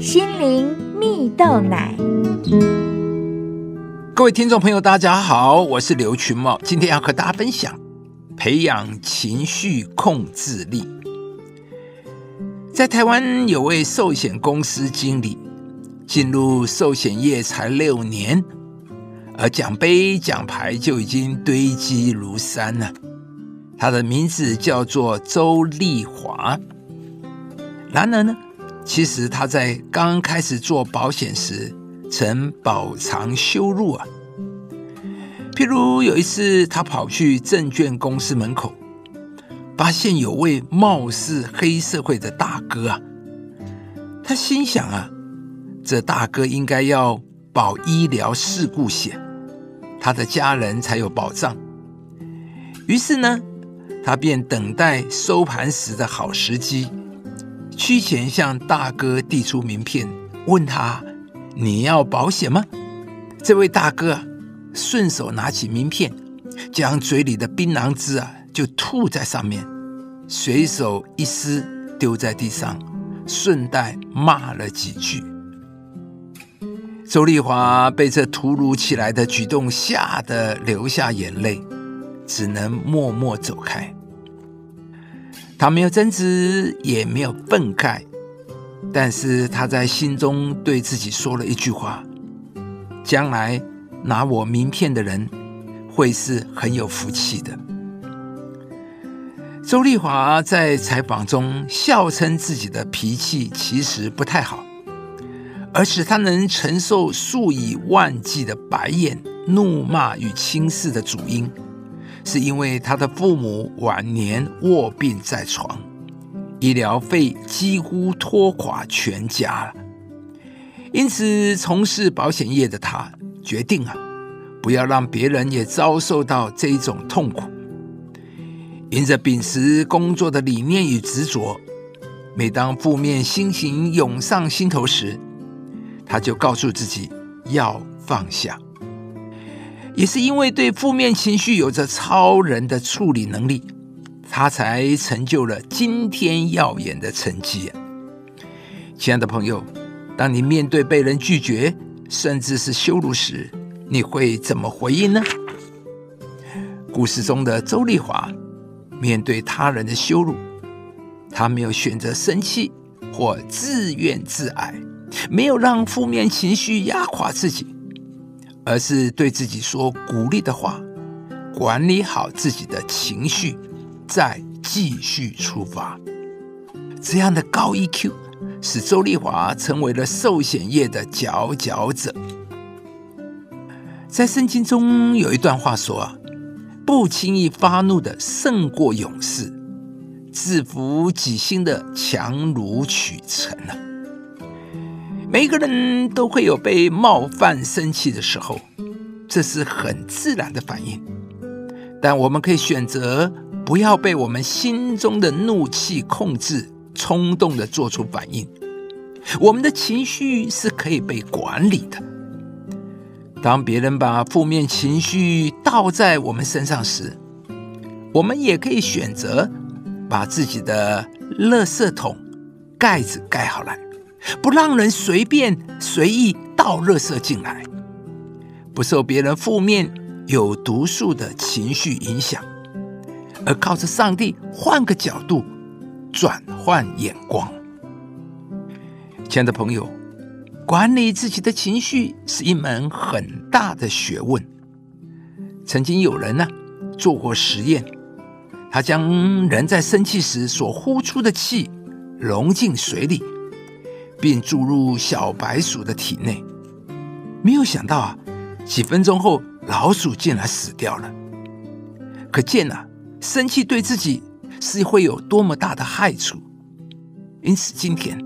心灵蜜豆奶。各位听众朋友，大家好，我是刘群茂，今天要和大家分享培养情绪控制力。在台湾有位寿险公司经理，进入寿险业才六年，而奖杯奖牌就已经堆积如山了。他的名字叫做周丽华。然而呢，其实他在刚开始做保险时，曾饱尝羞辱啊。譬如有一次，他跑去证券公司门口，发现有位貌似黑社会的大哥啊。他心想啊，这大哥应该要保医疗事故险，他的家人才有保障。于是呢，他便等待收盘时的好时机。屈前向大哥递出名片，问他：“你要保险吗？”这位大哥顺手拿起名片，将嘴里的槟榔汁啊就吐在上面，随手一撕丢在地上，顺带骂了几句。周丽华被这突如其来的举动吓得流下眼泪，只能默默走开。他没有争执，也没有愤慨，但是他在心中对自己说了一句话：将来拿我名片的人会是很有福气的。周丽华在采访中笑称自己的脾气其实不太好，而使他能承受数以万计的白眼、怒骂与轻视的主因。是因为他的父母晚年卧病在床，医疗费几乎拖垮全家了。因此，从事保险业的他决定啊，不要让别人也遭受到这种痛苦。因着秉持工作的理念与执着，每当负面心情涌上心头时，他就告诉自己要放下。也是因为对负面情绪有着超人的处理能力，他才成就了今天耀眼的成绩。亲爱的朋友，当你面对被人拒绝，甚至是羞辱时，你会怎么回应呢？故事中的周丽华面对他人的羞辱，他没有选择生气或自怨自艾，没有让负面情绪压垮自己。而是对自己说鼓励的话，管理好自己的情绪，再继续出发。这样的高 EQ 使周丽华成为了寿险业的佼佼者。在圣经中有一段话说啊：“不轻易发怒的胜过勇士，制服己心的强如取成啊。”每个人都会有被冒犯、生气的时候，这是很自然的反应。但我们可以选择不要被我们心中的怒气控制，冲动的做出反应。我们的情绪是可以被管理的。当别人把负面情绪倒在我们身上时，我们也可以选择把自己的垃圾桶盖子盖好来。不让人随便随意倒垃圾进来，不受别人负面有毒素的情绪影响，而靠着上帝换个角度转换眼光。亲爱的朋友，管理自己的情绪是一门很大的学问。曾经有人呢做过实验，他将人在生气时所呼出的气融进水里。并注入小白鼠的体内，没有想到啊，几分钟后老鼠竟然死掉了。可见啊，生气对自己是会有多么大的害处。因此，今天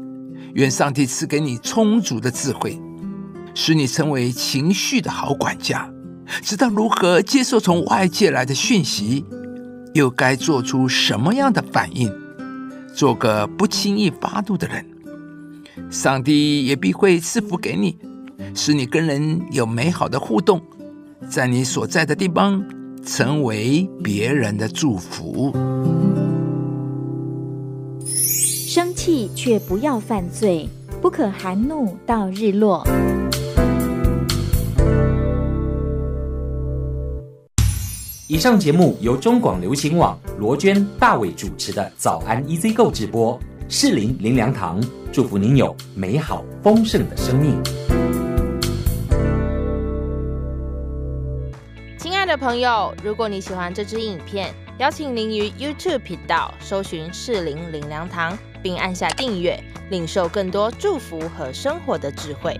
愿上帝赐给你充足的智慧，使你成为情绪的好管家，知道如何接受从外界来的讯息，又该做出什么样的反应，做个不轻易发怒的人。上帝也必会赐福给你，使你跟人有美好的互动，在你所在的地方成为别人的祝福。生气却不要犯罪，不可含怒到日落。以上节目由中广流行网罗娟、大伟主持的《早安 EZ 购》直播，士林林良堂祝福您有美好丰盛的生命。亲爱的朋友，如果你喜欢这支影片，邀请您于 YouTube 频道搜寻士林林良堂，并按下订阅，领受更多祝福和生活的智慧。